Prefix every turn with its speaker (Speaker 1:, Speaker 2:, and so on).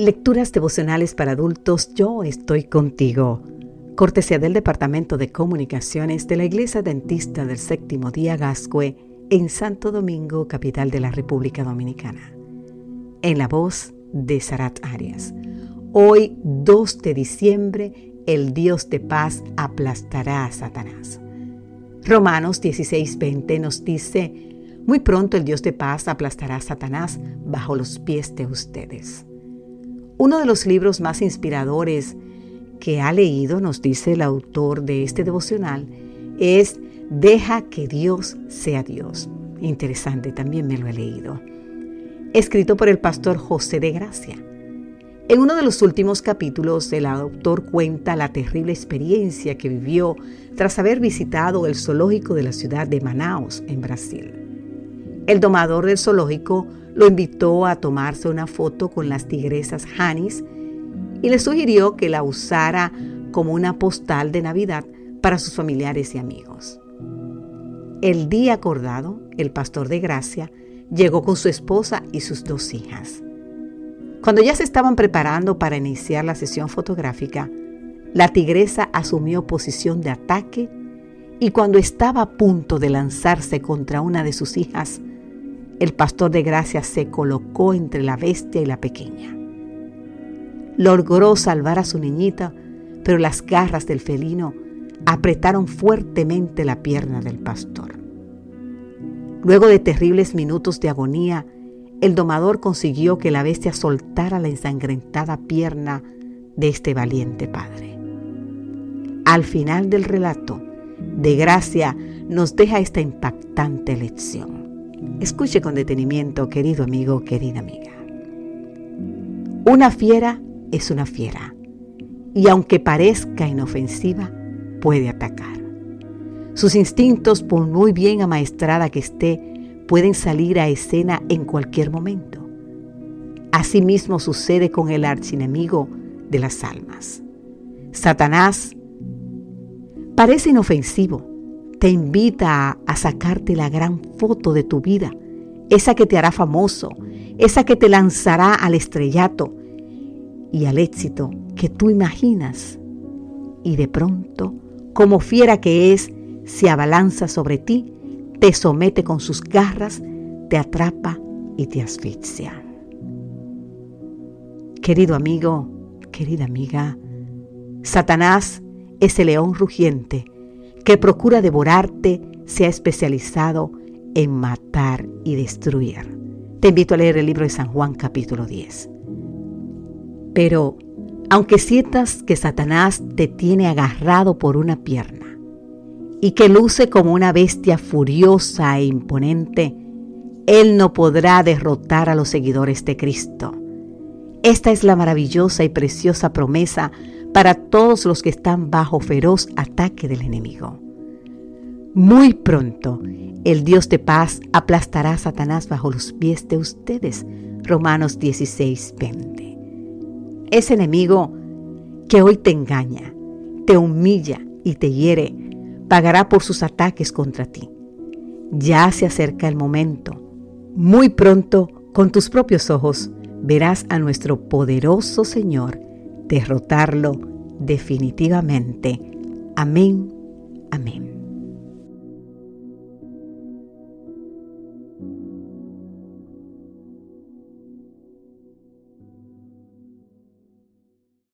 Speaker 1: Lecturas devocionales para adultos, yo estoy contigo. Cortesía del Departamento de Comunicaciones de la Iglesia Dentista del Séptimo Día Gascue en Santo Domingo, capital de la República Dominicana. En la voz de Sarat Arias. Hoy, 2 de diciembre, el Dios de paz aplastará a Satanás. Romanos 16:20 nos dice, muy pronto el Dios de paz aplastará a Satanás bajo los pies de ustedes. Uno de los libros más inspiradores que ha leído, nos dice el autor de este devocional, es Deja que Dios sea Dios. Interesante, también me lo he leído. Escrito por el pastor José de Gracia. En uno de los últimos capítulos, el autor cuenta la terrible experiencia que vivió tras haber visitado el zoológico de la ciudad de Manaus, en Brasil. El domador del zoológico lo invitó a tomarse una foto con las tigresas Hanis y le sugirió que la usara como una postal de Navidad para sus familiares y amigos. El día acordado, el pastor de Gracia llegó con su esposa y sus dos hijas. Cuando ya se estaban preparando para iniciar la sesión fotográfica, la tigresa asumió posición de ataque y cuando estaba a punto de lanzarse contra una de sus hijas, el pastor de gracia se colocó entre la bestia y la pequeña. Logró salvar a su niñita, pero las garras del felino apretaron fuertemente la pierna del pastor. Luego de terribles minutos de agonía, el domador consiguió que la bestia soltara la ensangrentada pierna de este valiente padre. Al final del relato, de gracia nos deja esta impactante lección. Escuche con detenimiento, querido amigo, querida amiga. Una fiera es una fiera y aunque parezca inofensiva, puede atacar. Sus instintos, por muy bien amaestrada que esté, pueden salir a escena en cualquier momento. Asimismo sucede con el archienemigo de las almas. Satanás parece inofensivo, te invita a, sacarte la gran foto de tu vida, esa que te hará famoso, esa que te lanzará al estrellato y al éxito que tú imaginas. Y de pronto, como fiera que es, se abalanza sobre ti, te somete con sus garras, te atrapa y te asfixia. Querido amigo, querida amiga, Satanás es el león rugiente que procura devorarte se ha especializado en matar y destruir. Te invito a leer el libro de San Juan capítulo 10. Pero, aunque sientas que Satanás te tiene agarrado por una pierna y que luce como una bestia furiosa e imponente, Él no podrá derrotar a los seguidores de Cristo. Esta es la maravillosa y preciosa promesa para todos los que están bajo feroz ataque del enemigo. Muy pronto, el Dios de paz aplastará a Satanás bajo los pies de ustedes. Romanos 16, 20. Ese enemigo que hoy te engaña, te humilla y te hiere, pagará por sus ataques contra ti. Ya se acerca el momento. Muy pronto, con tus propios ojos, verás a nuestro poderoso Señor derrotarlo definitivamente. Amén, amén.